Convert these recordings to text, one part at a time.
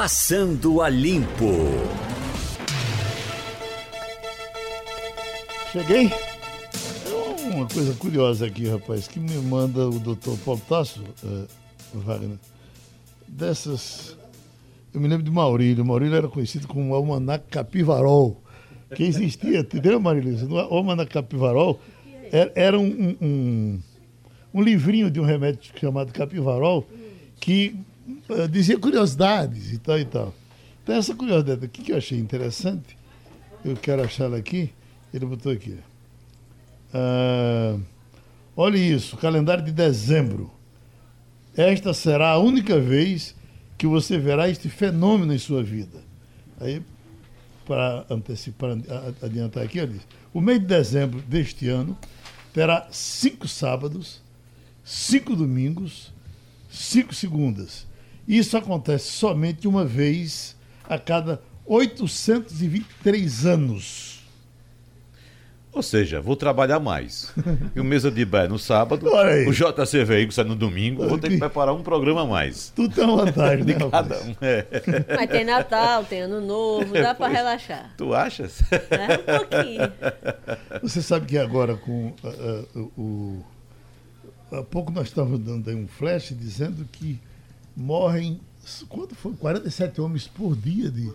Passando a Limpo. Cheguei. Uma coisa curiosa aqui, rapaz, que me manda o doutor Paulo Tasso, uh, Wagner, dessas. Eu me lembro de Maurílio. Maurílio era conhecido como Almanac Capivarol, que existia, entendeu, Marilisa? No Almanac Capivarol era, era um, um, um, livrinho de um remédio chamado Capivarol que dizia curiosidades e tal e tal. Então, essa curiosidade aqui que eu achei interessante, eu quero achar ela aqui, ele botou aqui. Uh, olhe isso, calendário de dezembro. Esta será a única vez que você verá este fenômeno em sua vida. Aí, para antecipar, adiantar aqui, ele diz: o mês de dezembro deste ano terá cinco sábados, cinco domingos, cinco segundas. Isso acontece somente uma vez a cada 823 anos. Ou seja, vou trabalhar mais. E o Mesa de Bé no sábado, o JC Veículo sai no domingo, vou ter que preparar um programa a mais. Tudo tem uma vantagem, de né, cada um. É. Mas tem Natal, tem Ano Novo, dá para relaxar. Tu achas? É, um pouquinho. Você sabe que agora com uh, uh, o... Há pouco nós estávamos dando aí um flash dizendo que morrem, quanto foi? 47 homens por dia de,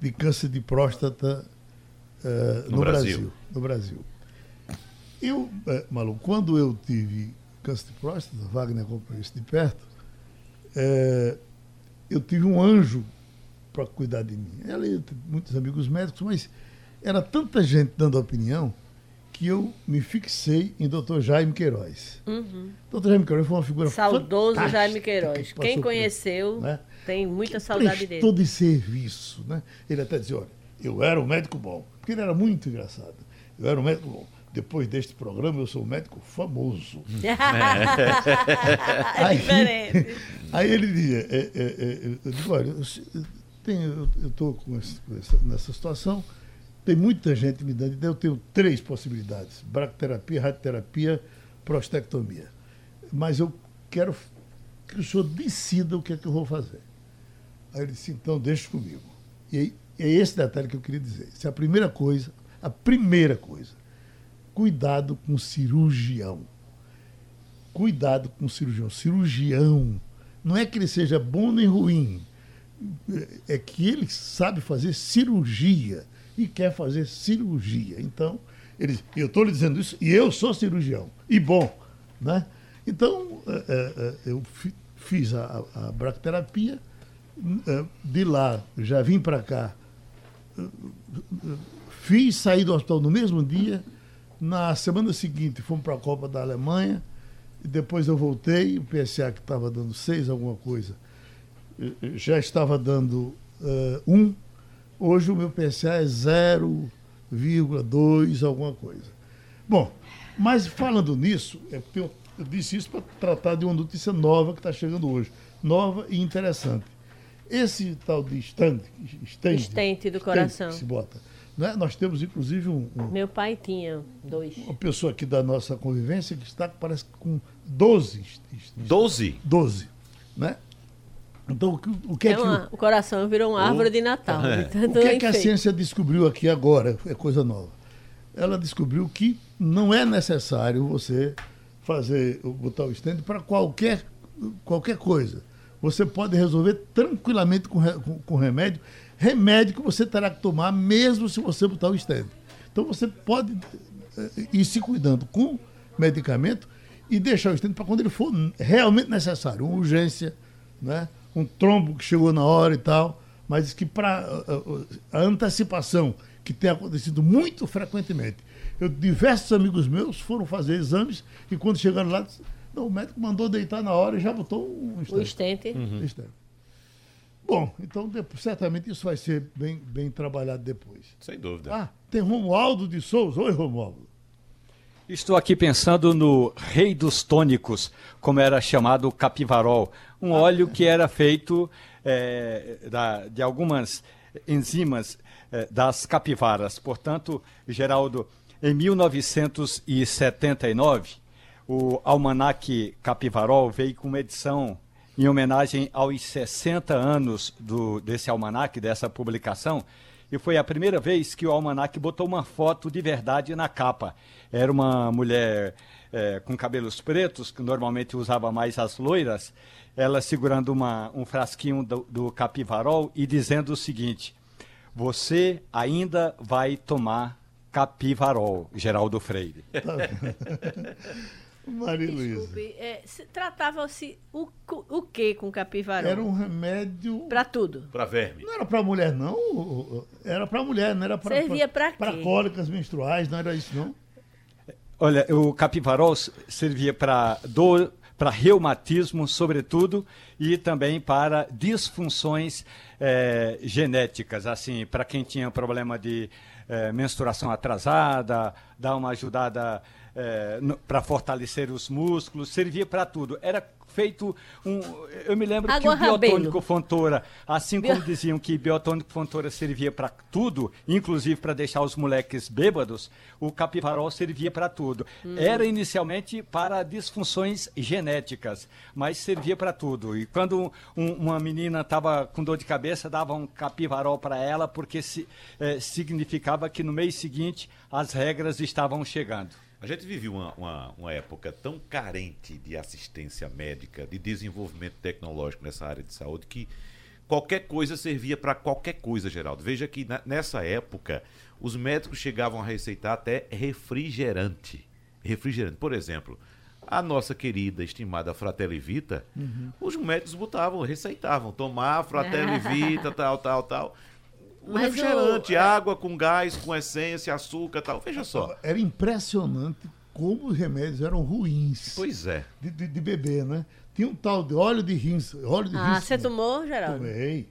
de câncer de próstata uh, no, no Brasil. Brasil. No Brasil. Eu, uh, Malu, quando eu tive câncer de próstata, Wagner acompanhou isso de perto, uh, eu tive um anjo para cuidar de mim. Ela e muitos amigos médicos, mas era tanta gente dando opinião que eu me fixei em Dr. Jaime Queiroz. Uhum. Dr. Jaime Queiroz foi uma figura Saudoso Jaime Queiroz. Que Quem conheceu né? tem muita que saudade dele. de serviço. Né? Ele até dizia, olha, eu era um médico bom, porque ele era muito engraçado. Eu era um médico bom. Depois deste programa, eu sou um médico famoso. é aí, diferente. Aí ele dizia, é, é, é, eu digo, olha, eu estou nessa situação, tem muita gente me dando ideia, eu tenho três possibilidades, bracterapia, radioterapia, prostectomia. Mas eu quero que o senhor decida o que é que eu vou fazer. Aí ele disse, então deixa comigo. E aí é esse detalhe que eu queria dizer. Isso é a primeira coisa, a primeira coisa. Cuidado com o cirurgião. Cuidado com o cirurgião. Cirurgião não é que ele seja bom nem ruim, é que ele sabe fazer cirurgia e quer fazer cirurgia. Então, ele, eu estou lhe dizendo isso e eu sou cirurgião. E bom, né? Então, é, é, eu fiz a, a bracterapia, de lá já vim para cá fiz sair do hospital no mesmo dia. Na semana seguinte fomos para a Copa da Alemanha. E depois eu voltei, o PSA que estava dando seis alguma coisa, já estava dando uh, um. Hoje o meu PSA é 0,2 alguma coisa. Bom, mas falando nisso, é eu, eu disse isso para tratar de uma notícia nova que está chegando hoje. Nova e interessante. Esse tal de stand estente do coração. se bota. Né? Nós temos, inclusive, um, um, Meu pai tinha dois. Uma pessoa aqui da nossa convivência que está, parece, com 12. 12? 12. Né? Então, o, o que é, é uma, que. O coração virou uma árvore de Natal. É. o que é que a ciência descobriu aqui agora? É coisa nova. Ela descobriu que não é necessário você fazer, botar o stand para qualquer, qualquer coisa você pode resolver tranquilamente com, com, com, remédio. Remédio que você terá que tomar mesmo se você botar o stent. Então você pode eh, ir se cuidando com medicamento e deixar o stent para quando ele for realmente necessário. Uma urgência, né? Um trombo que chegou na hora e tal. Mas que para a antecipação, que tem acontecido muito frequentemente. Eu, diversos amigos meus foram fazer exames e quando chegaram lá não, o médico mandou deitar na hora e já botou um estente. O estente. Uhum. Bom, então depois, certamente isso vai ser bem, bem trabalhado depois. Sem dúvida. Ah, tem Romualdo de Souza. Oi, Romualdo. Estou aqui pensando no rei dos tônicos, como era chamado o capivarol, um óleo que era feito é, da, de algumas enzimas é, das capivaras. Portanto, Geraldo, em 1979, o Almanac Capivarol veio com uma edição em homenagem aos 60 anos do, desse almanac, dessa publicação. E foi a primeira vez que o almanac botou uma foto de verdade na capa. Era uma mulher é, com cabelos pretos, que normalmente usava mais as loiras, ela segurando uma, um frasquinho do, do capivarol e dizendo o seguinte: Você ainda vai tomar capivarol, Geraldo Freire. Maria Luísa. É, Tratava-se o, o que com capivarol? Era um remédio. Para tudo. Para verme. Não era para mulher, não. Era para mulher, não era para. Servia para quê? Para cólicas menstruais, não era isso, não? Olha, o capivarol servia para dor, para reumatismo, sobretudo, e também para disfunções é, genéticas, assim, para quem tinha problema de é, menstruação atrasada, dar uma ajudada é, para fortalecer os músculos, servia para tudo. Era feito um. Eu me lembro Água que o biotônico Fontoura, assim como Bio... diziam que biotônico Fontoura servia para tudo, inclusive para deixar os moleques bêbados, o capivarol servia para tudo. Hum. Era inicialmente para disfunções genéticas, mas servia para tudo. E quando um, uma menina estava com dor de cabeça, dava um capivarol para ela, porque se, eh, significava que no mês seguinte as regras estavam chegando. A gente viveu uma, uma, uma, época tão carente de assistência médica, de desenvolvimento tecnológico nessa área de saúde, que qualquer coisa servia para qualquer coisa, Geraldo. Veja que na, nessa época, os médicos chegavam a receitar até refrigerante. Refrigerante. Por exemplo, a nossa querida, estimada Fratelli Vita, uhum. os médicos botavam, receitavam, tomar Fratelli Vita, tal, tal, tal um Mas refrigerante, o... água com gás, com essência, açúcar tal. Veja só. Era impressionante como os remédios eram ruins. Pois é. De, de, de beber, né? Tinha um tal de óleo de rins. Óleo de ah, você tomou, Geraldo? Tomei.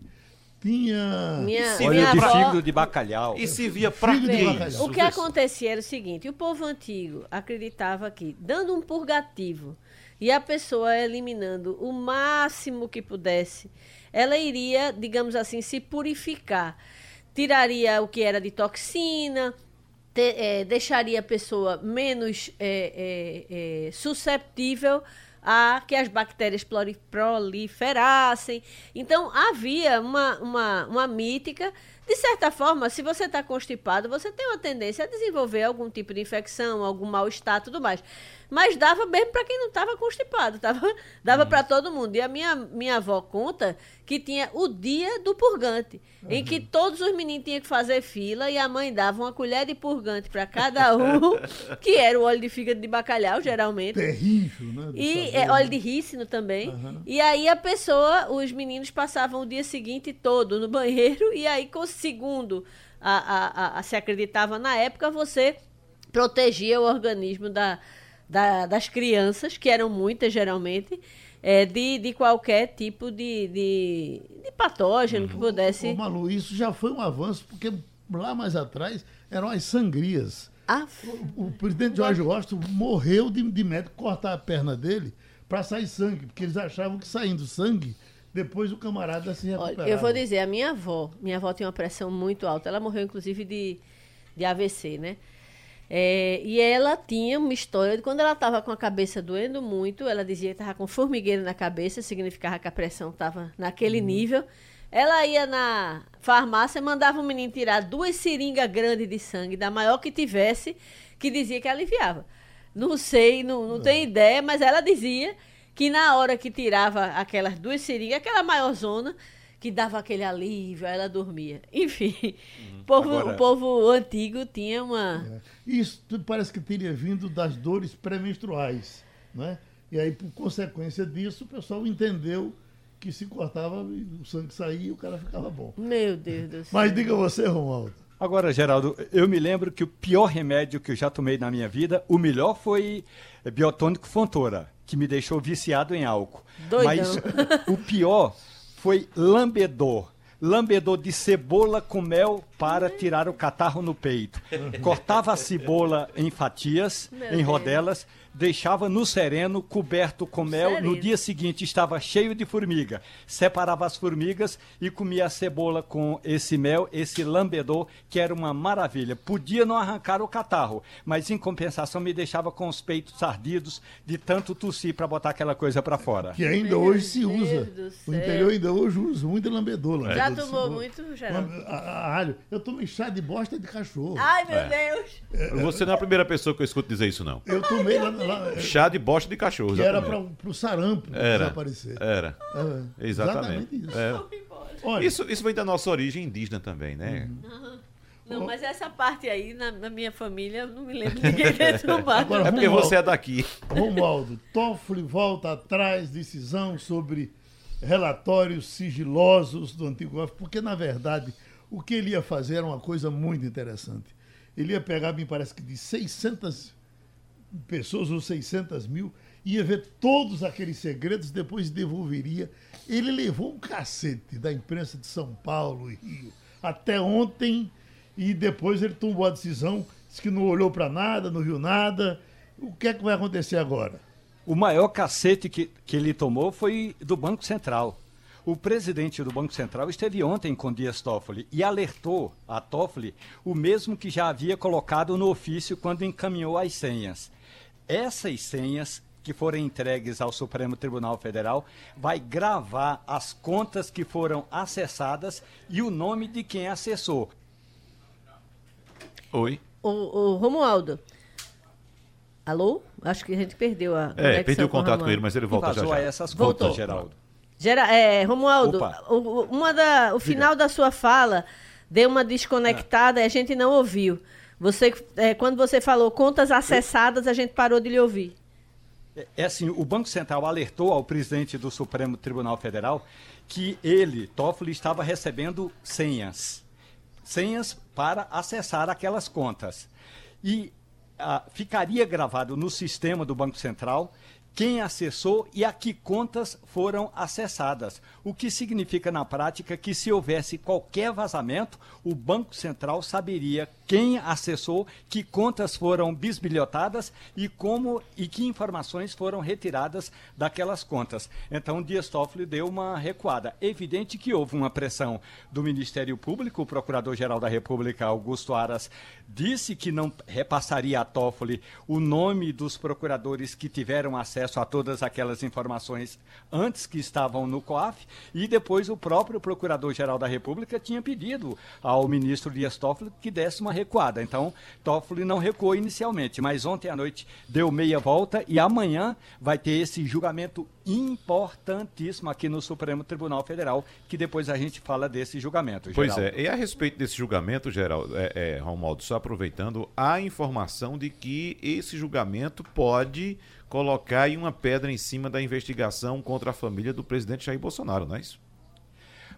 Tinha. Minha, óleo de fígado de bacalhau. E se via pra quê? O que acontecia era o seguinte: o povo antigo acreditava que, dando um purgativo e a pessoa eliminando o máximo que pudesse, ela iria, digamos assim, se purificar tiraria o que era de toxina, te, é, deixaria a pessoa menos é, é, é, susceptível a que as bactérias proliferassem. Então, havia uma, uma, uma mítica. De certa forma, se você está constipado, você tem uma tendência a desenvolver algum tipo de infecção, algum mal-estar tudo mais. Mas dava mesmo para quem não estava constipado, tava, dava para todo mundo. E a minha, minha avó conta que tinha o dia do purgante, uhum. em que todos os meninos tinham que fazer fila e a mãe dava uma colher de purgante para cada um, que era o óleo de fígado de bacalhau, geralmente. Terrível, né? E é, óleo de rícino também. Uhum. E aí a pessoa, os meninos passavam o dia seguinte todo no banheiro, e aí, o segundo a, a, a, se acreditava na época, você protegia o organismo da da, das crianças, que eram muitas geralmente, é, de, de qualquer tipo de, de, de patógeno uhum. que pudesse. Ô, Malu, isso já foi um avanço, porque lá mais atrás eram as sangrias. Ah, o, o, presidente Jorge Washington morreu de, de médico cortar a perna dele para sair sangue, porque eles achavam que saindo sangue depois o camarada se recuperava. Olha, eu vou dizer, a minha avó, minha avó tinha uma pressão muito alta. Ela morreu, inclusive, de, de AVC, né? É, e ela tinha uma história de quando ela estava com a cabeça doendo muito, ela dizia que estava com formigueiro na cabeça, significava que a pressão estava naquele uhum. nível. Ela ia na farmácia, mandava o menino tirar duas seringas grandes de sangue, da maior que tivesse, que dizia que aliviava. Não sei, não, não tenho uhum. ideia, mas ela dizia que na hora que tirava aquelas duas seringas, aquela maior zona, que dava aquele alívio, aí ela dormia. Enfim, uhum. povo, Agora... o povo antigo tinha uma. É. Isso parece que teria vindo das dores pré-menstruais. Né? E aí, por consequência disso, o pessoal entendeu que se cortava, o sangue saía e o cara ficava bom. Meu Deus do céu. Mas diga você, Romualdo. Agora, Geraldo, eu me lembro que o pior remédio que eu já tomei na minha vida, o melhor foi biotônico Fontoura, que me deixou viciado em álcool. Doidão. Mas o pior foi lambedor. Lambedor de cebola com mel para tirar o catarro no peito. Cortava a cebola em fatias, Meu em Deus. Deixava no sereno, coberto com mel. Sereno. No dia seguinte estava cheio de formiga. Separava as formigas e comia a cebola com esse mel, esse lambedor, que era uma maravilha. Podia não arrancar o catarro, mas em compensação me deixava com os peitos ardidos de tanto tossir para botar aquela coisa para fora. Que ainda Meu hoje se Deus usa. do O interior ainda hoje usa muito lambedor. Já tomou cebola. muito, Geraldo? Alho. Eu tomei chá de bosta de cachorro. Ai, meu É. Deus. Você não é a primeira pessoa que eu escuto dizer isso, não. Eu tomei lá, lá Chá de bosta de cachorro. que era exatamente. para o sarampo Era. desaparecer. Era. É, Exatamente. isso. Era. Olha, Isso, isso vem da nossa origem indígena também, né? Não, mas essa parte aí, na, na minha família, eu não me lembro de ninguém ter tomado. Agora, É porque Romualdo, você é daqui. Romualdo, Toffoli volta atrás, decisão sobre relatórios sigilosos do antigo governo, porque, na verdade, o que ele ia fazer era uma coisa muito interessante. Ele ia pegar, me parece que de 600 pessoas ou 600 mil, ia ver todos aqueles segredos, depois devolveria. Ele levou um cacete da imprensa de São Paulo e Rio até ontem e depois ele tomou a decisão, disse que não olhou para nada, não viu nada. O que é que vai acontecer agora? O maior cacete que, que ele tomou foi do Banco Central. O presidente do Banco Central esteve ontem com Dias Toffoli e alertou a Toffoli o mesmo que já havia colocado no ofício quando encaminhou as senhas. Essas senhas que forem entregues ao Supremo Tribunal Federal vai gravar as contas que foram acessadas e o nome de quem acessou. Oi. O, o Romualdo. Alô? Acho que a gente perdeu a. É, conexão perdi o com contato com Romualdo. ele, mas ele volta já já. essas Voltou. contas, Geraldo. Gera, é, Romualdo, Opa. o, uma da, o final da sua fala deu uma desconectada e a gente não ouviu. Você, é, quando você falou contas acessadas, a gente parou de lhe ouvir. É- É assim, o Banco Central alertou ao presidente do Supremo Tribunal Federal que ele, Toffoli, estava recebendo senhas. Senhas para acessar aquelas contas. E ah, ficaria gravado no sistema do Banco Central quem acessou e a que contas foram acessadas. O que significa na prática que se houvesse qualquer vazamento, o Banco Central saberia quem acessou, que contas foram bisbilhotadas e como e que informações foram retiradas daquelas contas. Então, Dias Toffoli deu uma recuada. Evidente que houve uma pressão do Ministério Público, o Procurador-Geral da República, Augusto Aras, disse que não repassaria a Toffoli o nome dos procuradores que tiveram acesso a todas aquelas informações antes que estavam no COAF e depois o próprio Procurador-Geral da República tinha pedido ao ministro Dias Toffoli que desse uma recuada. Então, Toffoli não recuou inicialmente, mas ontem à noite deu meia volta e amanhã vai ter esse julgamento importantíssimo aqui no Supremo Tribunal Federal, que depois a gente fala desse julgamento. Pois Geraldo. é, e a respeito desse julgamento, Geraldo, é, é, Romualdo, só aproveitando, há informação de que esse julgamento pode colocar uma pedra em cima da investigação contra a família do presidente Jair Bolsonaro, não é isso?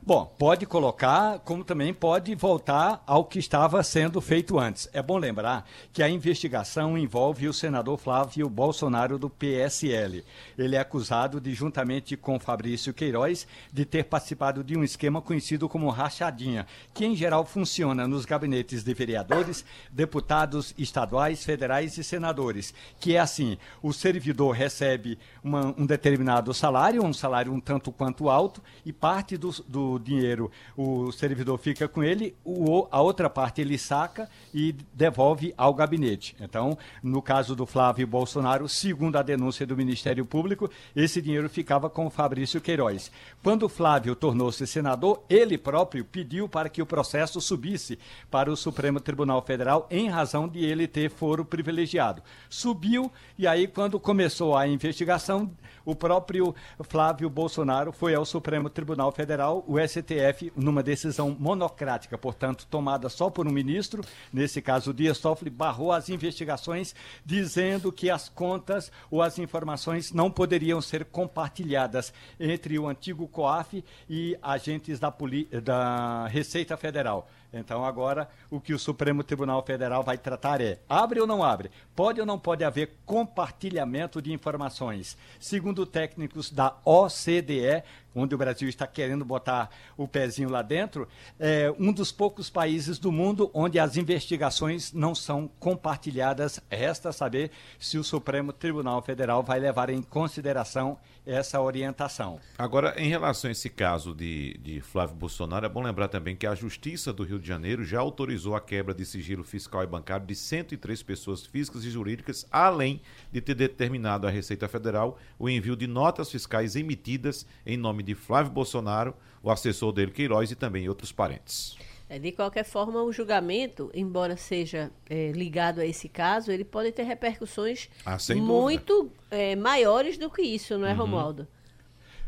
Bom, pode colocar, como também pode voltar ao que estava sendo feito antes. É bom lembrar que a investigação envolve o senador Flávio Bolsonaro do PSL. Ele é acusado de, juntamente com Fabrício Queiroz, de ter participado de um esquema conhecido como rachadinha, que em geral funciona nos gabinetes de vereadores, deputados estaduais, federais e senadores, que é assim, o servidor recebe uma- um determinado salário, um salário um tanto quanto alto, e parte do, do dinheiro o servidor fica com ele, o, a outra parte ele saca e devolve ao gabinete. Então, no caso do Flávio Bolsonaro, segundo a denúncia do Ministério Público, esse dinheiro ficava com o Fabrício Queiroz. Quando o Flávio tornou-se senador, ele próprio pediu para que o processo subisse para o Supremo Tribunal Federal em razão de ele ter foro privilegiado. Subiu e aí quando começou a investigação, o próprio Flávio Bolsonaro foi ao Supremo Tribunal Federal, o STF, numa decisão monocrática, portanto, tomada só por um ministro, nesse caso Dias Toffoli, barrou as investigações, dizendo que as contas ou as informações não poderiam ser compartilhadas entre o antigo COAF e agentes da, poli- da Receita Federal. Então, agora, o que o Supremo Tribunal Federal vai tratar é: abre ou não abre? Pode ou não pode haver compartilhamento de informações? Segundo técnicos da OCDE, onde o Brasil está querendo botar o pezinho lá dentro, é um dos poucos países do mundo onde as investigações não são compartilhadas. Resta saber se o Supremo Tribunal Federal vai levar em consideração essa orientação. Agora, em relação a esse caso de, de Flávio Bolsonaro, é bom lembrar também que a Justiça do Rio de Janeiro já autorizou a quebra de sigilo fiscal e bancário de 103 pessoas físicas e jurídicas, além de ter determinado à Receita Federal o envio de notas fiscais emitidas em nome de Flávio Bolsonaro, o assessor dele Queiroz e também outros parentes. É, de qualquer forma, o julgamento, embora seja é, ligado a esse caso, ele pode ter repercussões ah, muito é, maiores do que isso, não é, uhum. Romualdo?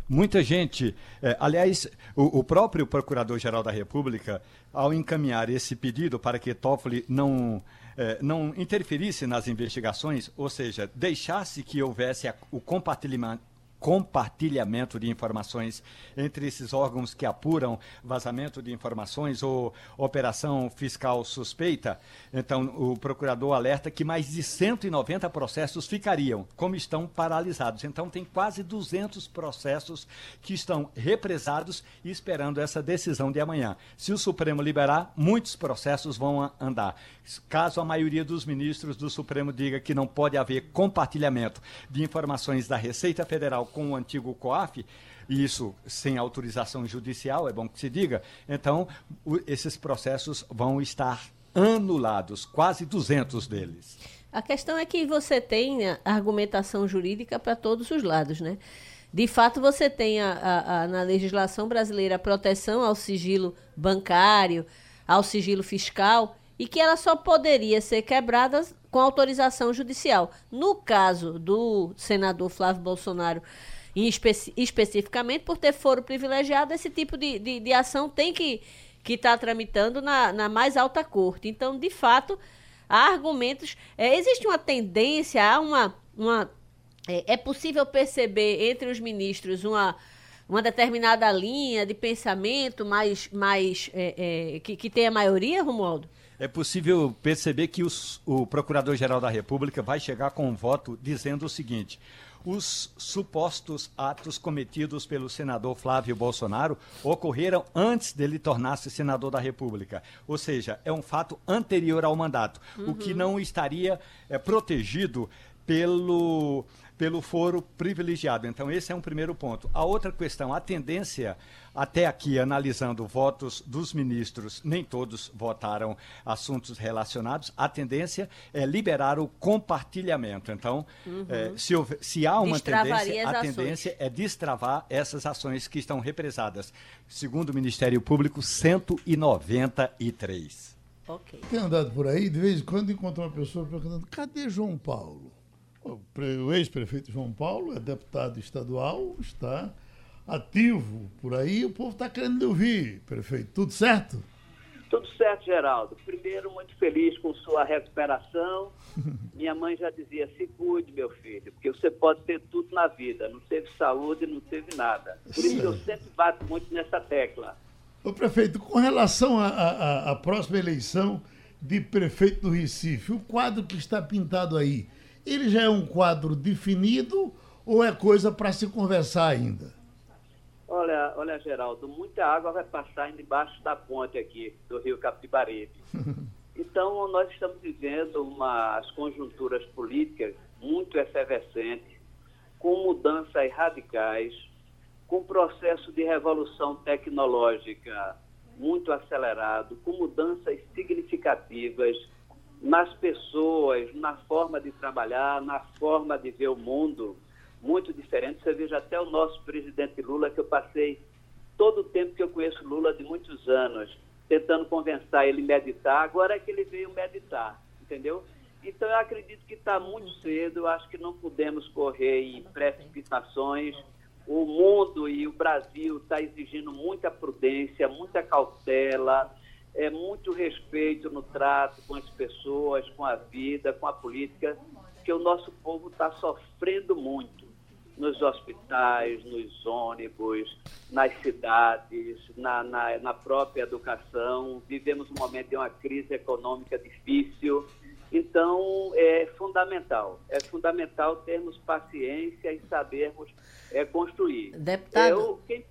Muita gente, é, aliás, o, o próprio Procurador-Geral da República, ao encaminhar esse pedido para que Toffoli não, é, não interferisse nas investigações, ou seja, deixasse que houvesse a, o compartilhamento compartilhamento de informações entre esses órgãos que apuram vazamento de informações ou operação fiscal suspeita. Então, o procurador alerta que mais de 190 processos ficariam, como estão paralisados. Então, tem quase 200 processos que estão represados e esperando essa decisão de amanhã. Se o Supremo liberar, muitos processos vão andar. Caso a maioria dos ministros do Supremo diga que não pode haver compartilhamento de informações da Receita Federal com o antigo COAF, isso sem autorização judicial, é bom que se diga, então o, esses processos vão estar anulados, quase 200 deles. A questão é que você tem argumentação jurídica para todos os lados, né? De fato, você tem a, a, a, na legislação brasileira a proteção ao sigilo bancário, ao sigilo fiscal, e que ela só poderia ser quebrada com autorização judicial. No caso do senador Flávio Bolsonaro espe especificamente por ter foro privilegiado, esse tipo de, de, de ação tem que que está tramitando na, na mais alta corte. Então, de fato, há argumentos. É, existe uma tendência, há uma. uma é, é, possível perceber entre os ministros uma, uma determinada linha de pensamento mais, mais é, é, que, que tem a maioria, Romualdo? É possível perceber que os, o Procurador-Geral da República vai chegar com um voto dizendo o seguinte: os supostos atos cometidos pelo senador Flávio Bolsonaro ocorreram antes dele tornar-se senador da República. Ou seja, é um fato anterior ao mandato, uhum. o que uhum. não estaria é, protegido pelo, pelo foro privilegiado. Então, esse é um primeiro ponto. A outra questão, a tendência, até aqui, analisando votos dos ministros, nem todos votaram assuntos relacionados, a tendência é liberar o compartilhamento. Então, uhum. é, se, se, há uma tendência, a tendência é destravar essas ações que estão represadas. Segundo o Ministério Público, 193. Ok. Tem andado por aí, de vez em quando encontra uma pessoa perguntando: cadê João Paulo? O ex-prefeito João Paulo é deputado estadual, está ativo por aí, o povo está querendo ouvir, prefeito. Tudo certo? Tudo certo, Geraldo. Primeiro, muito feliz com sua recuperação. Minha mãe já dizia: se cuide, meu filho, porque você pode ter tudo na vida. Não teve saúde, não teve nada. Por isso eu sempre bato muito nessa tecla. Ô, prefeito, com relação à próxima eleição de prefeito do Recife, o quadro que está pintado aí ele já é um quadro definido ou é coisa para se conversar ainda? Olha, olha, Geraldo, muita água vai passar debaixo da ponte aqui do Rio Capibaribe. Então, nós estamos vivendo umas conjunturas políticas muito efervescentes, com mudanças radicais, com processo de revolução tecnológica muito acelerado, com mudanças significativas nas pessoas, na forma de trabalhar, na forma de ver o mundo, muito diferente. Você veja até o nosso presidente Lula, que eu passei todo o tempo que eu conheço Lula, de muitos anos, tentando convencer ele a meditar, agora é que ele veio meditar, entendeu? Então eu acredito que está muito cedo, eu acho que não podemos correr em precipitações. O mundo e o Brasil está exigindo muita prudência, muita cautela, é, muito respeito no trato com as pessoas, com a vida, com a política, que o nosso povo está sofrendo muito nos hospitais, nos ônibus, nas cidades, na, na, na, própria educação. Vivemos um momento de uma crise econômica difícil. Então, é fundamental, é fundamental termos paciência e sabermos é, construir. Deputado, Eu, quem,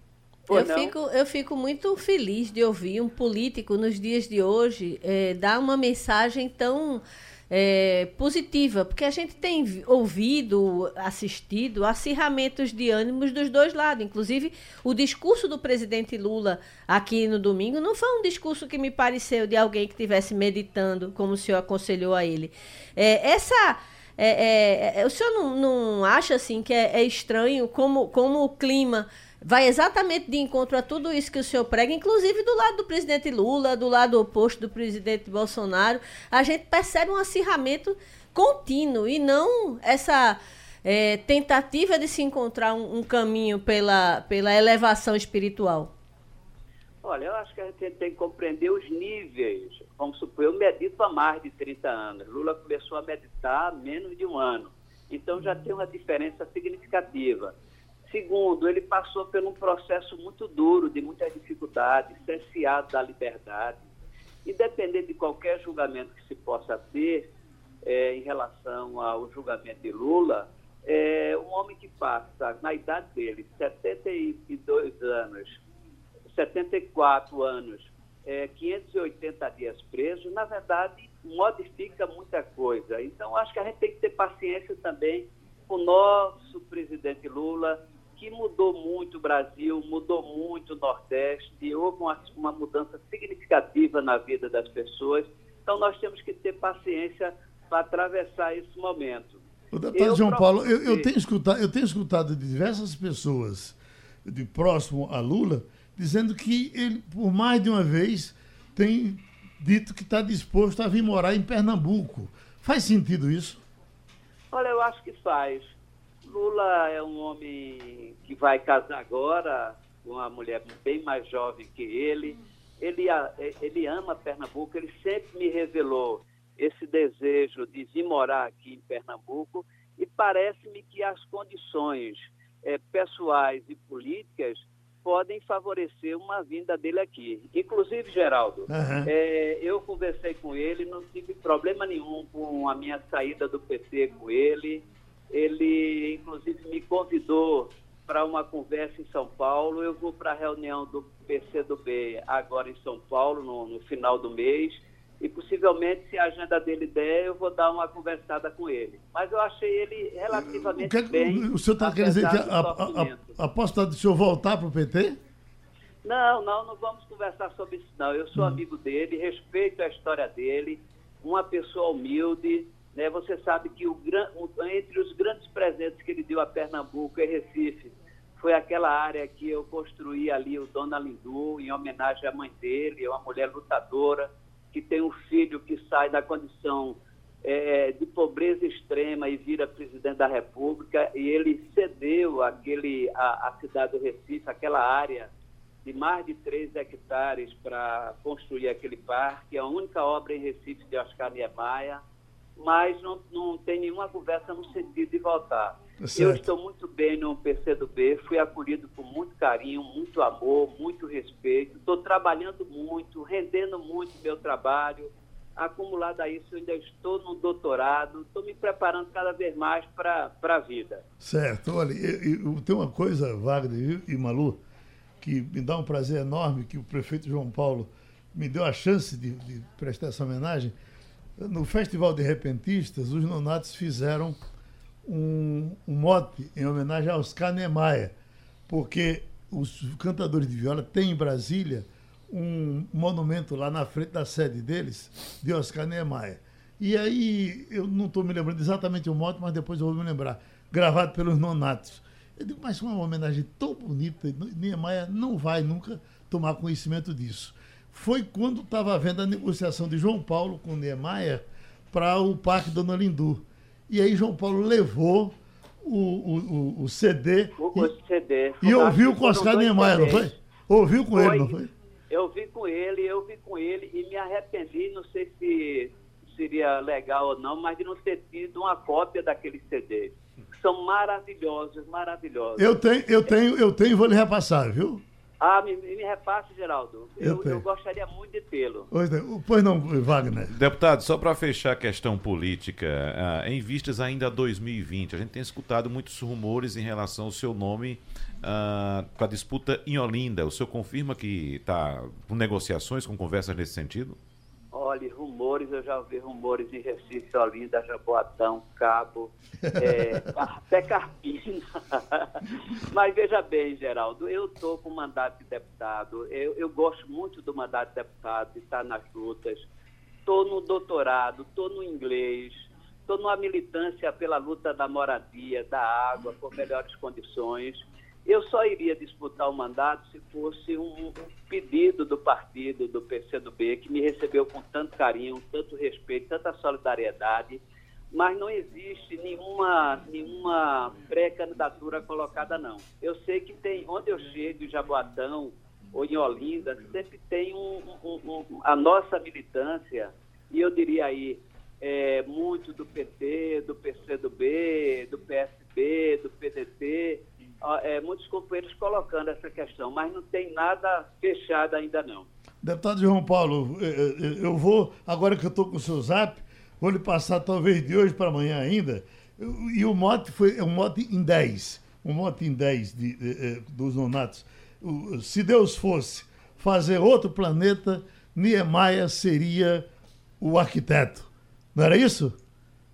Eu fico, eu fico muito feliz de ouvir um político nos dias de hoje é, dar uma mensagem tão é, positiva, porque a gente tem ouvido, assistido acirramentos de ânimos dos dois lados. Inclusive, o discurso do presidente Lula aqui no domingo não foi um discurso que me pareceu de alguém que estivesse meditando, como o senhor aconselhou a ele. É, essa. É, o senhor não, não acha assim que é, é estranho como, como o clima vai exatamente de encontro a tudo isso que o senhor prega, inclusive do lado do presidente Lula, do lado oposto do presidente Bolsonaro, a gente percebe um acirramento contínuo e não essa é, tentativa de se encontrar um, um, caminho pela, pela elevação espiritual. Olha, eu acho que a gente tem que compreender os níveis. Vamos supor, eu medito há mais de 30 anos. Lula começou a meditar há menos de um ano. Então já tem uma diferença significativa. Segundo, ele passou por um processo muito duro, de muitas dificuldades, cerceado da liberdade. Independente de qualquer julgamento que se possa ter é, em relação ao julgamento de Lula, é um homem que passa, na idade dele, 72 anos, 74 anos, é, 580 dias preso, na verdade, modifica muita coisa. Então, acho que a gente tem que ter paciência também com o nosso presidente Lula, que mudou muito o Brasil, mudou muito o Nordeste, houve uma, uma mudança significativa na vida das pessoas. Então, nós temos que ter paciência para atravessar esse momento. O deputado eu, João Paulo, eu, eu, tenho escutado, eu tenho escutado de diversas pessoas de próximo a Lula dizendo que ele, por mais de uma vez, tem dito que está disposto a vir morar em Pernambuco. Faz sentido isso? Olha, eu acho que faz. Lula é um homem que vai casar agora com uma mulher bem mais jovem que ele. Ele, ele ama Pernambuco, ele sempre me revelou esse desejo de vir morar aqui em Pernambuco e parece-me que as condições é, pessoais e políticas podem favorecer uma vinda dele aqui. Inclusive, Geraldo, uhum. é, eu conversei com ele, não tive problema nenhum com a minha saída do PT com ele. Ele, inclusive, me convidou para uma conversa em São Paulo. Eu vou para a reunião do PCdoB agora em São Paulo, no, no, final do mês. E possivelmente, se a agenda dele der, eu vou dar uma conversada com ele. Mas eu achei ele relativamente o que, bem. O senhor está querendo dizer que a, a, a, possibilidade do senhor voltar para o PT? Não, não, não vamos conversar sobre isso, não. Eu sou hum. amigo dele, respeito a história dele, uma pessoa humilde, né? Você sabe que o, entre os grandes presentes que ele deu a Pernambuco e Recife foi aquela área que eu construí ali, o Dona Lindu, em homenagem à mãe dele, uma mulher lutadora, que tem um filho que sai da condição é, de pobreza extrema e vira presidente da República, e ele cedeu aquele, a, a cidade do Recife, aquela área de mais de 3 hectares para construir aquele parque, a única obra em Recife de Oscar Niemeyer, mas não, não tem nenhuma conversa no sentido de voltar. Certo. Eu estou muito bem no PCdoB, fui acolhido com muito carinho, muito amor, muito respeito. Estou trabalhando muito, rendendo muito meu trabalho. Acumulado a isso, eu ainda estou no doutorado, estou me preparando cada vez mais para a vida. Certo. Olha, eu, eu, tem uma coisa, Wagner e Malu, que me dá um prazer enorme que o prefeito João Paulo me deu a chance de, de prestar essa homenagem no Festival de Repentistas, os nonatos fizeram um, um mote em homenagem a Oscar porque os cantadores de viola têm em Brasília um monumento lá na frente da sede deles, de Oscar Niemeyer. E aí, eu não estou me lembrando exatamente o mote, mas depois eu vou me lembrar, gravado pelos nonatos. Eu digo, mas uma homenagem tão bonita, Niemeyer não vai nunca tomar conhecimento disso foi quando estava havendo a negociação de João Paulo com Niemeyer para o Parque Dona Lindu. E aí João Paulo levou o, o, o CD. O, e, CD. E ouviu com Oscar Niemeyer, não foi? Ouviu com foi, ele, não foi? Eu vi com ele, eu vi com ele e me arrependi, não sei se seria legal ou não, mas de não ter tido uma cópia daquele CD. São maravilhosos, maravilhosos. Eu tenho, eu tenho, eu tenho, vou lhe repassar, viu? Ah, me, me repasse, Geraldo. Eu, eu, eu, gostaria muito de tê-lo. Pois não, Wagner. Deputado, só para fechar a questão política, uh, em vistas ainda a 2020, a gente tem escutado muitos rumores em relação ao seu nome uh, para a disputa em Olinda. O senhor confirma que está com negociações, com conversas nesse sentido? Olha, rumores, eu já ouvi rumores em Recife, Olinda, Jaboatão, Cabo, é, até Carpina. Mas veja bem, Geraldo, eu estou com mandato de deputado, eu, eu gosto muito do mandato de deputado, de estar nas lutas. Estou no doutorado, estou no inglês, estou numa militância pela luta da moradia, da água, por melhores condições. Eu só iria disputar o mandato se fosse um, um pedido do partido, do PCdoB, que me recebeu com tanto carinho, tanto respeito, tanta solidariedade, mas não existe nenhuma, nenhuma pré-candidatura colocada, não. Eu sei que tem, onde eu chego, em Jaboatão ou em Olinda, sempre tem um, um, um, a nossa militância, e eu diria aí, é, muito do PT, do PCdoB, do PSB, do PDT, é, muitos companheiros colocando essa questão, mas não tem nada fechado ainda não. Deputado João Paulo, é, é, eu vou, agora que eu estou com o seu zap, vou lhe passar talvez de hoje para amanhã ainda, e o mote foi um mote em 10, um mote em 10 de, de, de, dos nonatos. Se Deus fosse fazer outro planeta, Niemeyer seria o arquiteto. Não era isso?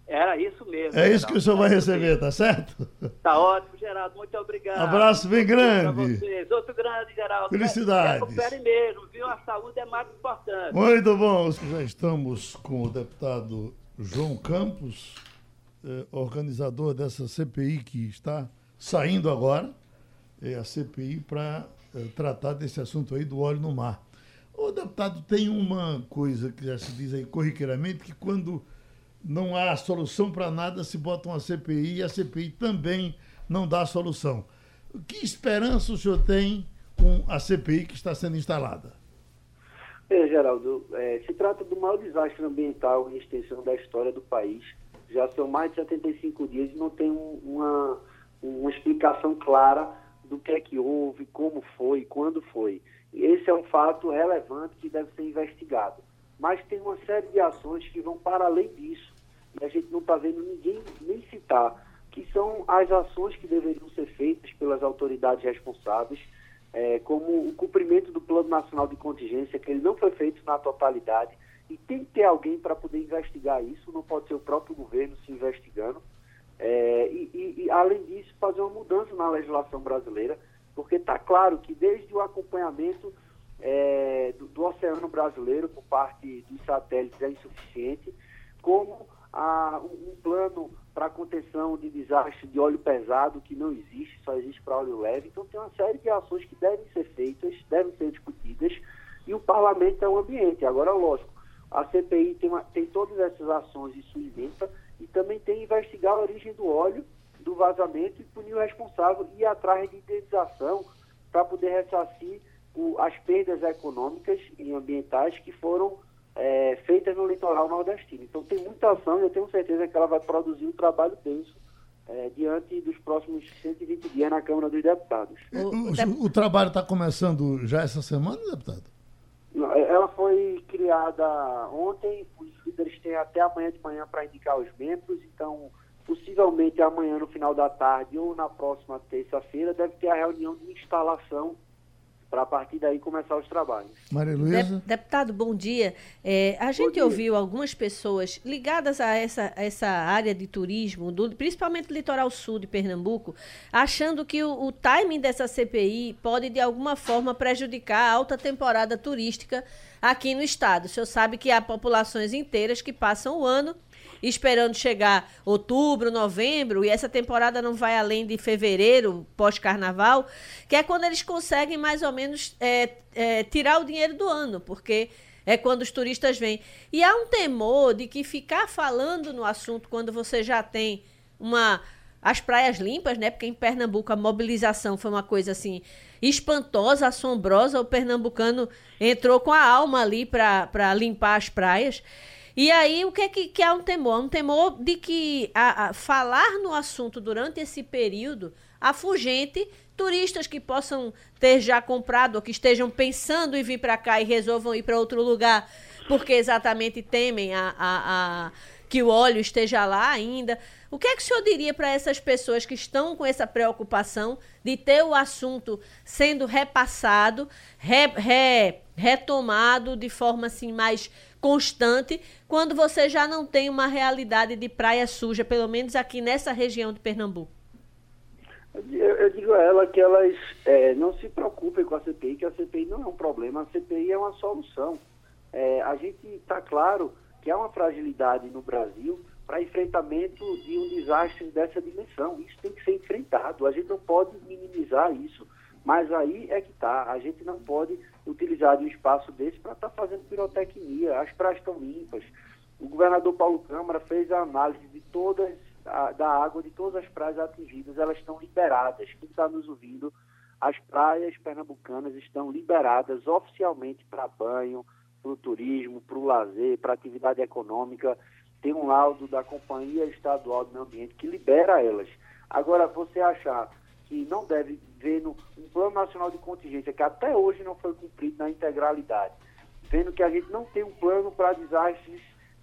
Era isso mesmo. É isso que o senhor vai receber, tá certo? Tá ótimo, Geraldo. Muito obrigado. Abraço bem grande. vocês. Outro grande, Geraldo. Felicidades. Recupere mesmo, viu? A saúde é mais importante. Muito bom. Já estamos com o deputado João Campos, eh, organizador dessa CPI que está saindo agora. É a CPI para eh, tratar desse assunto aí do óleo no mar. O deputado tem uma coisa que já se diz aí corriqueiramente, que quando não há solução para nada, se bota uma CPI e a CPI também não dá solução. Que esperança o senhor tem com a CPI que está sendo instalada? É, Geraldo, é, se trata do maior desastre ambiental em extensão da história do país. Já são mais de 75 dias e não tem um, uma, uma explicação clara do que é que houve, como foi, quando foi. Esse é um fato relevante que deve ser investigado mas tem uma série de ações que vão para além disso. E a gente não está vendo ninguém nem citar, que são as ações que deveriam ser feitas pelas autoridades responsáveis, é, como o cumprimento do Plano Nacional de Contingência, que ele não foi feito na totalidade, e tem que ter alguém para poder investigar isso, não pode ser o próprio governo se investigando. É, e, e, e, além disso, fazer uma mudança na legislação brasileira, porque está claro que desde o acompanhamento é, do, do, oceano brasileiro por parte dos satélites é insuficiente, como a, um, plano para contenção de desastre de óleo pesado que não existe, só existe para óleo leve. Então tem uma série de ações que devem ser feitas, devem ser discutidas, e o parlamento é um ambiente. Agora, lógico, a CPI tem, uma, tem todas essas ações e sua e também tem investigar a origem do óleo, do vazamento e punir o responsável e ir atrás de indenização para poder ressarcir o, as perdas econômicas e ambientais que foram é, feitas no litoral nordestino. Então tem muita ação e eu tenho certeza que ela vai produzir um trabalho denso é, diante dos próximos 120 dias na Câmara dos Deputados. O, o, o trabalho está começando já essa semana, deputado? Não, é, ela foi criada ontem, os líderes têm até amanhã de manhã para indicar os membros, então possivelmente amanhã no final da tarde ou na próxima terça-feira deve ter a reunião de instalação para a partir daí começar os trabalhos. Maria Luísa? Deputado, bom dia. É, a gente dia. ouviu algumas pessoas ligadas a essa, a essa área de turismo, do, principalmente do litoral sul de Pernambuco, achando que o, o timing dessa CPI pode, de alguma forma, prejudicar a alta temporada turística aqui no estado. O senhor sabe que há populações inteiras que passam o ano esperando chegar outubro, novembro, e essa temporada não vai além de fevereiro, pós-carnaval, que é quando eles conseguem mais ou menos é, é, tirar o dinheiro do ano, porque é quando os turistas vêm. E há um temor de que ficar falando no assunto quando você já tem uma as praias limpas, né? Porque em Pernambuco a mobilização foi uma coisa assim espantosa, assombrosa. O pernambucano entrou com a alma ali para limpar as praias. E aí, o que é que, que é um temor? Um temor de que a, a falar no assunto durante esse período afugente turistas que possam ter já comprado ou que estejam pensando em vir para cá e resolvam ir para outro lugar porque exatamente temem a, a, a que o óleo esteja lá ainda. O que é que o senhor diria para essas pessoas que estão com essa preocupação de ter o assunto sendo repassado, re, re, retomado de forma assim mais constante, quando você já não tem uma realidade de praia suja, pelo menos aqui nessa região de Pernambuco? Eu, eu digo a ela que elas é, não se preocupem com a CPI, que a CPI não é um problema, a CPI é uma solução. É, a gente está claro que há uma fragilidade no Brasil para enfrentamento de um desastre dessa dimensão. Isso tem que ser enfrentado. A gente não pode minimizar isso. Mas aí é que está. A gente não pode utilizar de um espaço desse para estar tá fazendo pirotecnia. As praias estão limpas. O governador Paulo Câmara fez a análise de todas a, da água de todas as praias atingidas. Elas estão liberadas. Quem está nos ouvindo, as praias pernambucanas estão liberadas oficialmente para banho, para o turismo, para o lazer, para atividade econômica tem um laudo da Companhia Estadual do Meio Ambiente que libera elas. Agora, você achar que não deve ver no um Plano Nacional de Contingência, que até hoje não foi cumprido na integralidade, vendo que a gente não tem um plano para desastres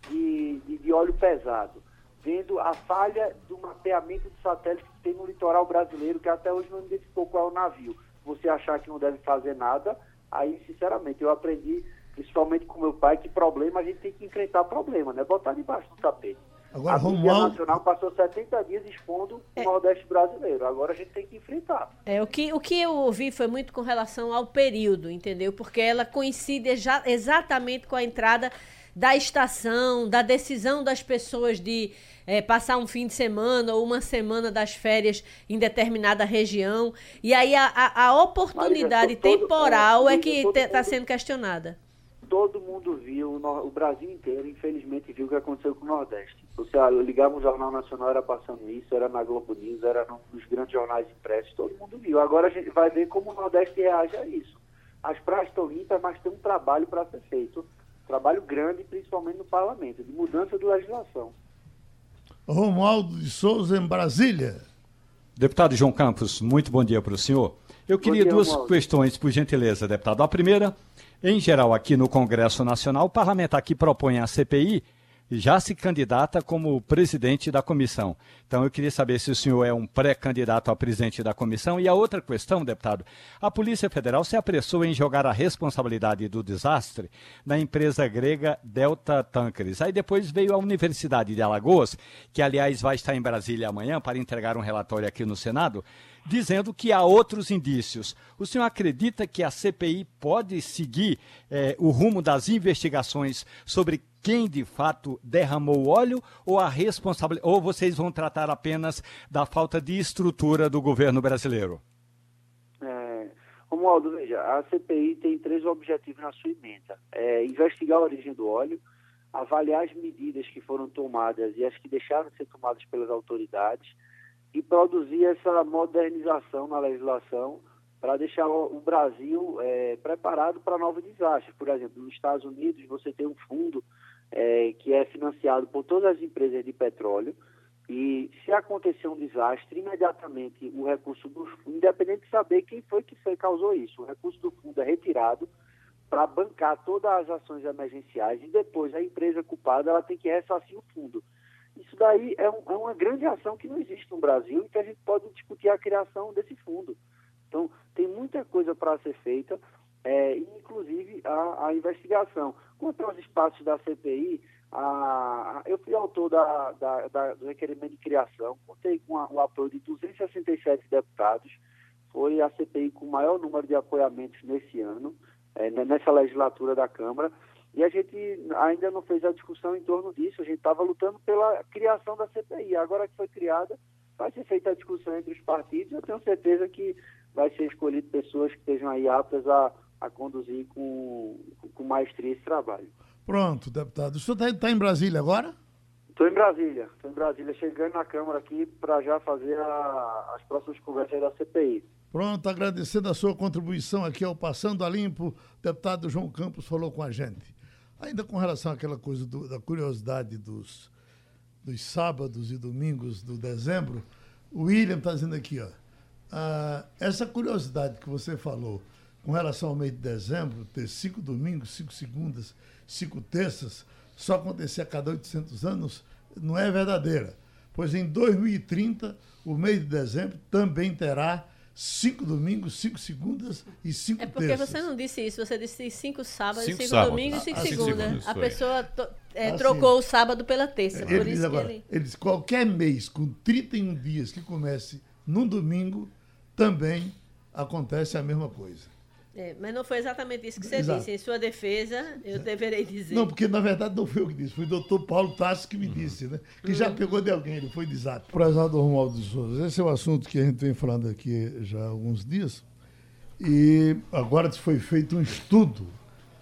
de, de, de, óleo pesado, vendo a falha do mapeamento de satélites que tem no litoral brasileiro, que até hoje não identificou qual é o navio. Você achar que não deve fazer nada, aí, sinceramente, eu aprendi principalmente com meu pai, que problema a gente tem que enfrentar problema, né? Botar debaixo do tapete. Agora, a Romualdo... Nacional passou 70 dias expondo é. o Nordeste brasileiro. Agora a gente tem que enfrentar. É, o que, o que eu ouvi foi muito com relação ao período, entendeu? Porque ela coincide já, exatamente com a entrada da estação, da decisão das pessoas de é, passar um fim de semana ou uma semana das férias em determinada região. E aí a, a, a oportunidade Maria, temporal todo, é, é que está sendo questionada todo mundo viu, o Brasil inteiro, infelizmente, viu o que aconteceu com o Nordeste. Você ah, ligava o Jornal Nacional, era passando isso, era na Globo News, era nos grandes jornais impressos, todo mundo viu. Agora a gente vai ver como o Nordeste reage a isso. As praias estão limpas, mas tem um trabalho para ser feito. trabalho grande, principalmente no parlamento, de mudança de legislação. Romualdo de Souza, em Brasília. Deputado João Campos, muito bom dia para o senhor. Eu queria dia, duas Romualdo. questões, por gentileza, deputado. A primeira em geral, aqui no Congresso Nacional, o parlamentar que propõe a CPI já se candidata como presidente da comissão. Então eu queria saber se o senhor é um pré-candidato a presidente da comissão. E a outra questão, deputado, a Polícia Federal se apressou em jogar a responsabilidade do desastre na empresa grega Delta Tankers. Aí depois veio a Universidade de Alagoas, que aliás vai estar em Brasília amanhã para entregar um relatório aqui no Senado dizendo que há outros indícios. O senhor acredita que a CPI pode seguir eh, o rumo das investigações sobre quem de fato derramou o óleo ou a responsabilidade ou vocês vão tratar apenas da falta de estrutura do governo brasileiro? É, Romualdo, veja, a CPI tem três objetivos na sua emenda: é, investigar a origem do óleo, avaliar as medidas que foram tomadas e as que deixaram de ser tomadas pelas autoridades e produzir essa modernização na legislação para deixar o Brasil é, preparado para novos desastres. Por exemplo, nos Estados Unidos você tem um fundo é, que é financiado por todas as empresas de petróleo e se acontecer um desastre, imediatamente o recurso do fundo, independente de saber quem foi que foi, causou isso, o recurso do fundo é retirado para bancar todas as ações emergenciais e depois a empresa culpada ela tem que ressarcir o fundo. Isso daí é, um, é, uma grande ação que não existe no Brasil e que a gente pode discutir a criação desse fundo. Então, tem muita coisa para ser feita, é, inclusive a, a, investigação. Quanto aos espaços da CPI, a, eu fui autor da, da, da, do requerimento de criação, contei com o apoio de 267 deputados, foi a CPI com o maior número de apoiamentos nesse ano, é, nessa legislatura da Câmara. E a gente ainda não fez a discussão em torno disso, a gente estava lutando pela criação da CPI. Agora que foi criada, vai ser feita a discussão entre os partidos eu tenho certeza que vai ser escolhido pessoas que estejam aí aptas a, a conduzir com, com maestria esse trabalho. Pronto, deputado. O senhor está tá em Brasília agora? Estou em Brasília, estou em Brasília, chegando na Câmara aqui para já fazer a, as próximas conversas da CPI. Pronto, agradecendo a sua contribuição aqui ao Passando a Limpo, o deputado João Campos falou com a gente. Ainda com relação àquela coisa do, da curiosidade dos, dos sábados e domingos do dezembro, o William está dizendo aqui, ó, ah, essa curiosidade que você falou com relação ao mês de dezembro, ter cinco domingos, cinco segundas, cinco terças, só acontecer a cada 800 anos, não é verdadeira, pois em 2030, o mês de dezembro também terá cinco domingos, cinco segundas e cinco É porque terças. você não disse isso, você disse cinco sábados, Cinco cinco, sábados. domingos e cinco Ah, cinco segundas. segundos, A pessoa é, Ah, trocou o sábado pela terça. Ele por diz isso agora, que ele. ele diz, qualquer mês com 31 dias que comece num domingo, também acontece a mesma coisa. É, mas não foi exatamente isso que você Exato. disse. Em sua defesa, eu deverei dizer. Não, porque na verdade não foi eu que disse, foi o doutor Paulo Tassi que me disse, né? Que já pegou de alguém, ele foi de. Prezado Romualdo de Souza, esse é o assunto que a gente vem falando aqui já há alguns dias. E agora foi feito um estudo,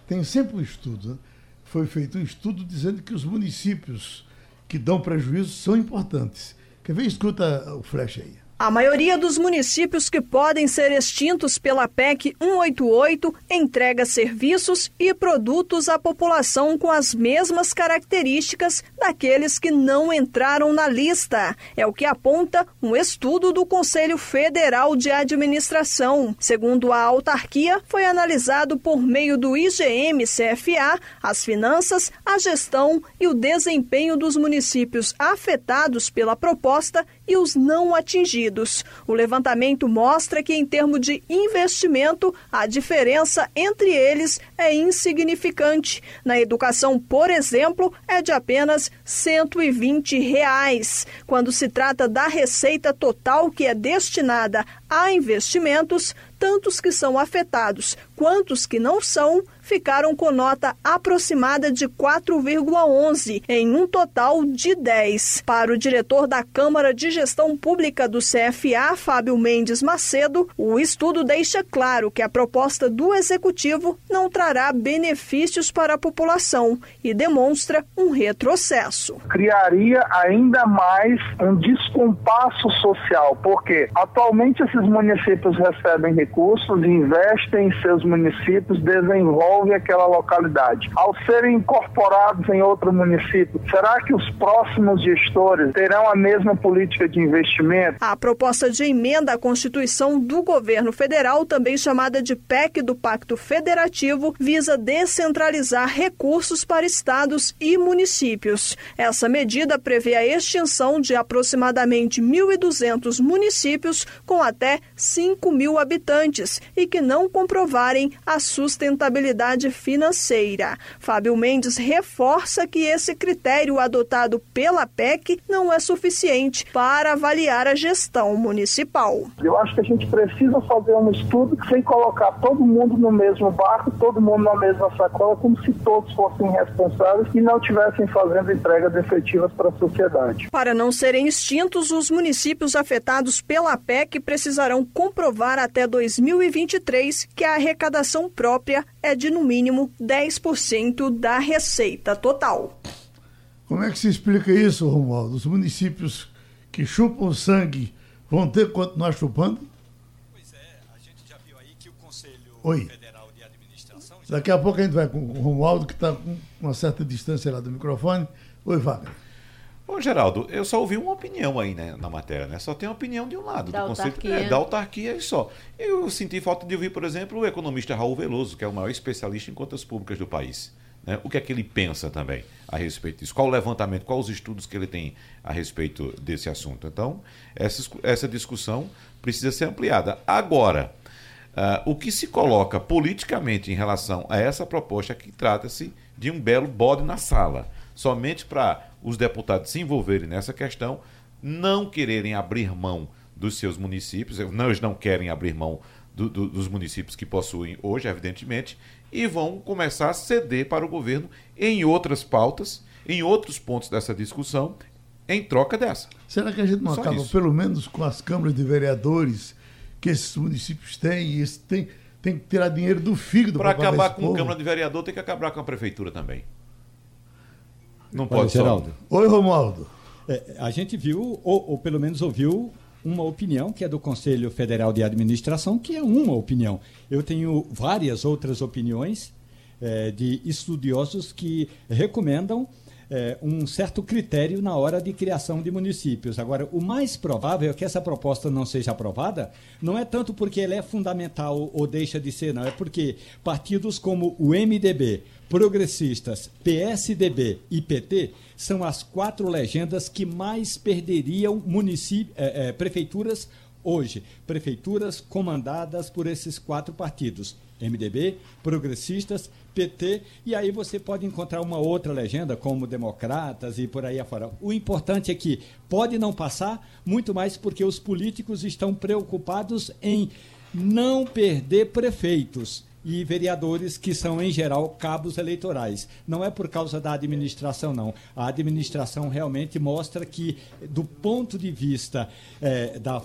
tem sempre um estudo, né? Foi feito um estudo dizendo que os municípios que dão prejuízo são importantes. Quer ver? Escuta o flash aí. A maioria dos municípios que podem ser extintos pela PEC 188 entrega serviços e produtos à população com as mesmas características daqueles que não entraram na lista. É o que aponta um estudo do Conselho Federal de Administração. Segundo a autarquia, foi analisado por meio do IGM-CFA as finanças, a gestão e o desempenho dos municípios afetados pela proposta e os não atingidos. O levantamento mostra que, em termos de investimento, a diferença entre eles é insignificante. Na educação, por exemplo, é de apenas 120 reais. Quando se trata da receita total que é destinada a investimentos, tanto os que são afetados quanto os que não são ficaram com nota aproximada de 4,11, em um total de 10. Para o diretor da Câmara de Gestão Pública do CFA, Fábio Mendes Macedo, o estudo deixa claro que a proposta do Executivo não trará benefícios para a população e demonstra um retrocesso. criaria ainda mais um descompasso social, porque atualmente esses municípios recebem recursos, investem em seus municípios, desenvolvem aquela localidade. Ao serem incorporados em outro município, será que os próximos gestores terão a mesma política de investimento? A proposta de emenda à Constituição do governo federal, também chamada de PEC do Pacto Federativo, visa descentralizar recursos para estados e municípios. Essa medida prevê a extinção de aproximadamente 1.200 municípios com até 5 mil habitantes e que não comprovarem a sustentabilidade financeira. Fábio Mendes reforça que esse critério adotado pela PEC não é suficiente para avaliar a gestão municipal. Eu acho que a gente precisa fazer um estudo sem colocar todo mundo no mesmo barco, todo mundo na mesma sacola, como se todos fossem responsáveis e não estivessem fazendo entregas efetivas para a sociedade. Para não serem extintos, os municípios afetados pela PEC precisarão comprovar até 2023 que a arrecadação própria é de no mínimo 10% da receita total. Como é que se explica isso, Romualdo? Os municípios que chupam sangue vão ter que continuar chupando? Pois é, a gente já viu aí que o Conselho Oi. Federal de Administração Daqui a pouco a gente vai com o Romualdo, que está com uma certa distância lá do microfone. Oi, Wagner. Bom, Geraldo, eu só ouvi uma opinião aí né, na matéria, né? Só tem uma opinião de um lado, Da do conceito autarquia. é, da autarquia e só. Eu senti falta de ouvir, por exemplo, o economista Raul Veloso, que é o maior especialista em contas públicas do país. né? O que é que ele pensa também a respeito disso? Qual o levantamento, quais os estudos que ele tem a respeito desse assunto? Então, essa, essa discussão precisa ser ampliada. Agora, ah, o que se coloca politicamente em relação a essa proposta é que trata-se de um belo bode na sala. Somente para os deputados se envolverem nessa questão, não quererem abrir mão dos seus municípios, não, eles não querem abrir mão do- do- dos municípios que possuem hoje, evidentemente, e vão começar a ceder para o governo em outras pautas, em outros pontos dessa discussão, em troca dessa. Será que a gente não Só acaba, isso. pelo menos, com as câmaras de vereadores que esses municípios têm? E esse tem, tem que tirar dinheiro do fígado Para acabar com a Câmara de Vereador, tem que acabar com a Prefeitura também. Não Olha, pode só- Geraldo. Oi, Romualdo. É, a gente viu, ou, ou pelo menos ouviu, uma opinião que é do Conselho Federal de Administração, que é uma opinião. Eu tenho várias outras opiniões é, de estudiosos que recomendam é, um certo critério na hora de criação de municípios. Agora, o mais provável é que essa proposta não seja aprovada, não é tanto porque ela é fundamental ou deixa de ser, não, é porque partidos como o MDB, progressistas, PSDB e PT são as quatro legendas que mais perderiam é, é, prefeituras hoje. Prefeituras comandadas por esses quatro partidos. MDB, progressistas, PT, e aí você pode encontrar uma outra legenda, como democratas e por aí afora. O importante é que pode não passar, muito mais porque os políticos estão preocupados em não perder prefeitos e vereadores que são, em geral, cabos eleitorais. Não é por causa da administração, não. A administração realmente mostra que, do ponto de vista é, da,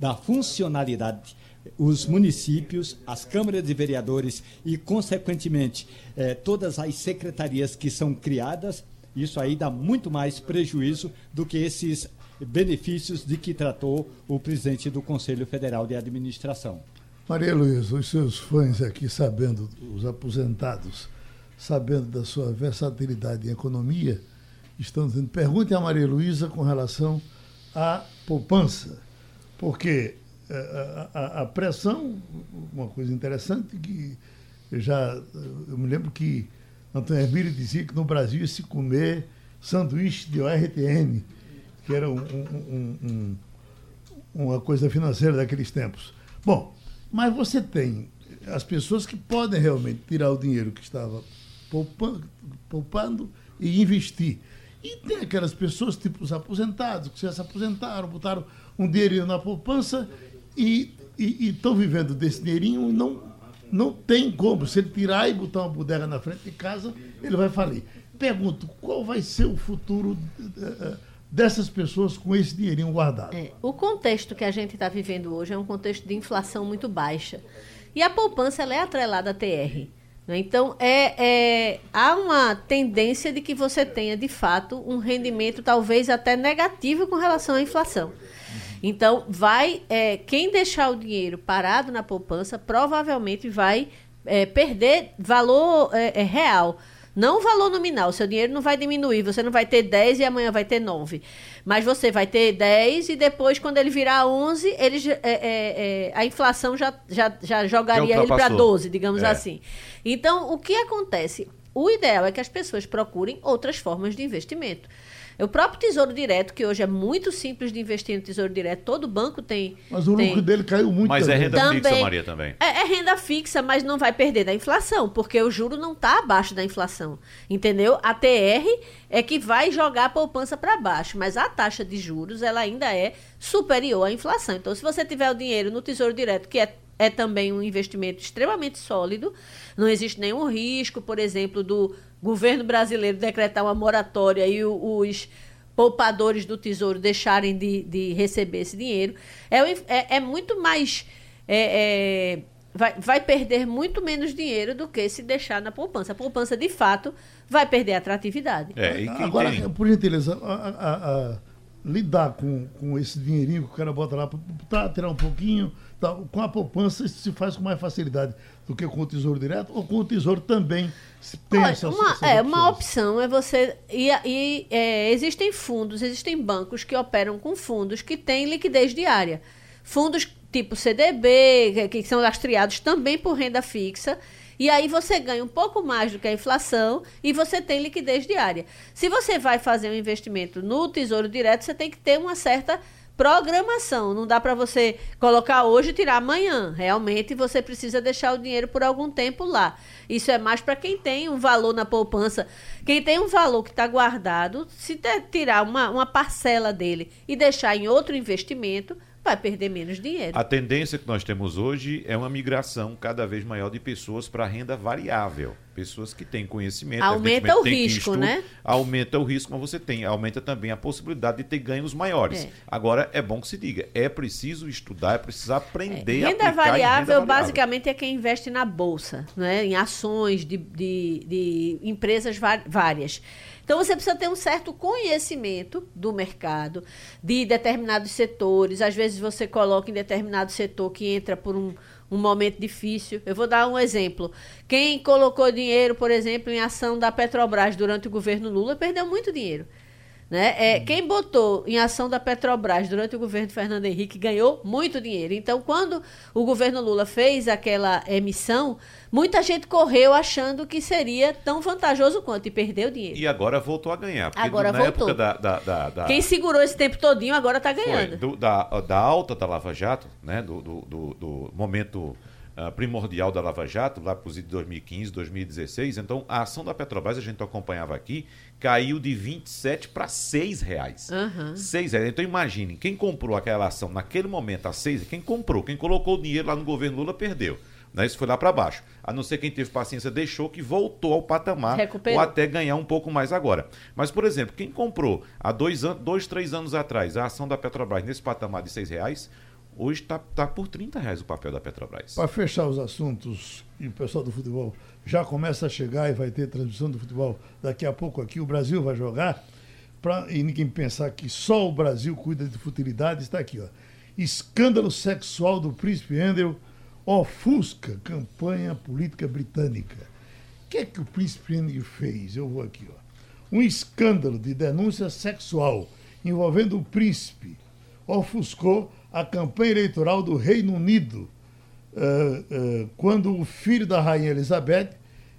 da funcionalidade os municípios, as câmaras de vereadores e, consequentemente, eh, todas as secretarias que são criadas, isso aí dá muito mais prejuízo do que esses benefícios de que tratou o presidente do Conselho Federal de Administração. Maria Luísa, os seus fãs aqui, sabendo, os aposentados, sabendo da sua versatilidade em economia, estão dizendo: pergunte a Maria Luísa com relação à poupança. Porque a, a, a, pressão, uma coisa interessante que já eu me lembro que Antônio Hermílio dizia que no Brasil se comer sanduíche de ORTN, que era um, um, um, uma coisa financeira daqueles tempos. Bom, mas você tem as pessoas que podem realmente tirar o dinheiro que estava poupando, poupando e investir. E tem aquelas pessoas, tipo os aposentados, que já se aposentaram, botaram um dinheirinho na poupança e estão vivendo desse dinheirinho e não, não tem como. Se ele tirar e botar uma bodega na frente de casa, ele vai falir. Pergunto, qual vai ser o futuro eh, eh, dessas pessoas com esse dinheirinho guardado? É, o contexto que a gente está vivendo hoje é um contexto de inflação muito baixa. E a poupança ela é atrelada à TR. Né? Então, é, é, há uma tendência de que você tenha, de fato, um rendimento talvez até negativo com relação à inflação. Então, vai é, quem deixar o dinheiro parado na poupança provavelmente vai é, perder valor é, é real. Não valor nominal, seu dinheiro não vai diminuir, você não vai ter 10 e amanhã vai ter 9. Mas você vai ter 10 e depois, quando ele virar 11, ele, é, é, é, a inflação já, já, já jogaria ele para 12, digamos é. assim. Então, o que acontece? O ideal é que as pessoas procurem outras formas de investimento. O próprio Tesouro Direto, que hoje é muito simples de investir no Tesouro Direto, todo banco tem. Mas o tem... lucro dele caiu muito. Mas é também. é renda também, fixa, Maria, também. É, é, renda fixa, mas não vai perder da inflação, porque o juro não está abaixo da inflação. Entendeu? A TR é que vai jogar a poupança para baixo, mas a taxa de juros ela ainda é superior à inflação. Então, se você tiver o dinheiro no Tesouro Direto, que é é também um investimento extremamente sólido. Não existe nenhum risco, por exemplo, do governo brasileiro decretar uma moratória e os poupadores do Tesouro deixarem de, de receber esse dinheiro. É, é, é muito mais. É, é, vai, vai perder muito menos dinheiro do que se deixar na poupança. A poupança, de fato, vai perder atratividade. É, Agora, tem... por gentileza, a, a, a, lidar com, com esse dinheirinho que o cara bota lá para tirar um pouquinho Tá, com a poupança isso se faz com mais facilidade do que com o Tesouro Direto ou com o Tesouro também tem Olha, essa, uma, É, uma opção é você. E, e é, existem fundos, existem bancos que operam com fundos que têm liquidez diária. Fundos tipo CDB, que, que são lastreados também por renda fixa. E aí você ganha um pouco mais do que a inflação e você tem liquidez diária. Se você vai fazer um investimento no Tesouro Direto, você tem que ter uma certa programação. Não dá para você colocar hoje e tirar amanhã. Realmente você precisa deixar o dinheiro por algum tempo lá. Isso é mais para quem tem um valor na poupança. Quem tem um valor que está guardado, se tirar uma, uma parcela dele e deixar em outro investimento, vai perder menos dinheiro. A tendência que nós temos hoje é uma migração cada vez maior de pessoas para renda variável. Pessoas que têm conhecimento. Aumenta o risco, né? Aumenta o risco, mas você tem. Aumenta também a possibilidade de ter ganhos maiores. É. Agora, é bom que se diga, é preciso estudar, é preciso aprender é. renda, a variável, renda variável, basicamente, é quem investe na Bolsa, né? em ações de, de, de empresas várias. Então você precisa ter um certo conhecimento do mercado, de determinados setores. Às vezes você coloca em determinado setor que entra por um, um momento difícil. Eu vou dar um exemplo. Quem colocou dinheiro, por exemplo, em ação da Petrobras durante o governo Lula perdeu muito dinheiro. Né? É, quem botou em ação da Petrobras durante o governo de Fernando Henrique ganhou muito dinheiro. Então, quando o governo Lula fez aquela emissão, muita gente correu achando que seria tão vantajoso quanto e perdeu dinheiro. E agora voltou a ganhar. Porque Agora na voltou. época da, da, da, da- Quem segurou esse tempo todinho agora está foi, ganhando. do- da, da alta da Lava Jato, né, do, do, do- do momento primordial da Lava Jato, lá para os de 2015, 2016. Então, a ação da Petrobras, a gente acompanhava aqui, caiu de 27 para 6 reais. Aham. 6 reais. Então, imagine, quem comprou aquela ação naquele momento a 6, quem comprou, quem colocou o dinheiro lá no governo Lula, perdeu. Né? Isso foi lá para baixo. A não ser quem teve paciência deixou que voltou ao patamar Recuperou. ou até ganhar um pouco mais agora. Mas, por exemplo, quem comprou há dois, dois três anos atrás a ação da Petrobras nesse patamar de 6 reais, hoje está tá por 30 reais o papel da Petrobras. Para fechar os assuntos, e o pessoal do futebol já começa a chegar e vai ter transmissão do futebol daqui a pouco aqui, o Brasil vai jogar. Pra, e ninguém pensar que só o Brasil cuida de futilidade, está aqui, ó. Escândalo sexual do príncipe Andrew ofusca campanha política britânica. O que é que o príncipe Andrew fez? Eu vou aqui, ó. Um escândalo de denúncia sexual envolvendo o príncipe ofuscou a campanha eleitoral do Reino Unido eh, eh, quando o filho da rainha Elizabeth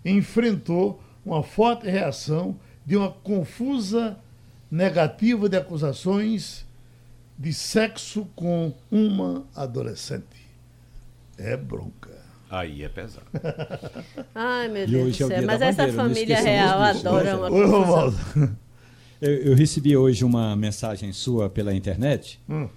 enfrentou uma forte reação de uma confusa negativa de acusações de sexo com uma adolescente. É bronca. Aí é pesado. Ai, meu Deus é do o céu. dia Mas essa bandeira, família real adora uma Oi. Romualdo. Eu, eu recebi hoje uma mensagem sua pela internet, Hum.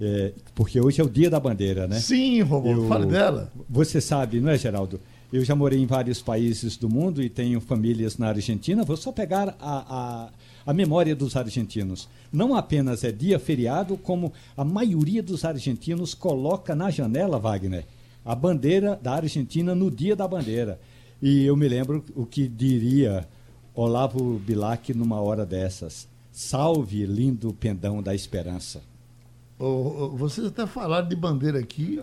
É, porque hoje é o dia da bandeira, né? Sim, Romualdo, Eu- fale dela. Você sabe, não é, Geraldo? Eu já morei em vários países do mundo e tenho famílias na Argentina. Vou só pegar a, a, a memória dos argentinos. Não apenas é dia feriado, como a maioria dos argentinos coloca na janela, Wagner, a bandeira da Argentina no dia da bandeira. E eu me lembro o que diria Olavo Bilac numa hora dessas. Salve, lindo pendão da esperança. Vocês até falaram de bandeira aqui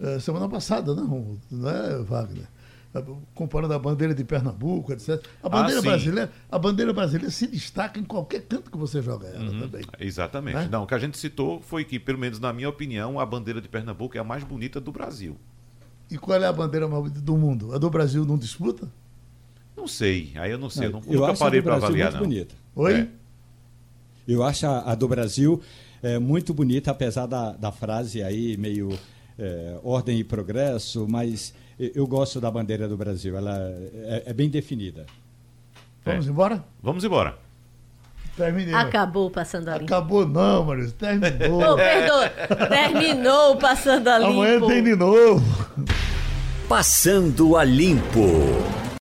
eh, semana passada, não, não é, Wagner? Eh, Comparando a bandeira de Pernambuco, etc. A bandeira, sim. brasileira, a bandeira brasileira se destaca em qualquer canto que você joga ela Uhum. também. Exatamente. Né? Não, o que a gente citou foi que, pelo menos na minha opinião, a bandeira de Pernambuco é a mais bonita do Brasil. E qual é a bandeira mais bonita do mundo? A do Brasil não disputa? Não sei, aí eu não sei, eu, não, eu nunca acho a parei para avaliar, muito não. bonita. Oi? É. Eu acho a, a do Brasil é, muito bonita, apesar da, da frase aí meio é, ordem e progresso, mas eu, gosto da bandeira do Brasil. Ela é, é bem definida. Vamos É. embora? Vamos embora. Terminei. Acabou passando a limpo. Acabou não, Maurício. Terminou. Oh, perdoa. Terminou passando a limpo. Amanhã tem de novo. Passando a Limpo.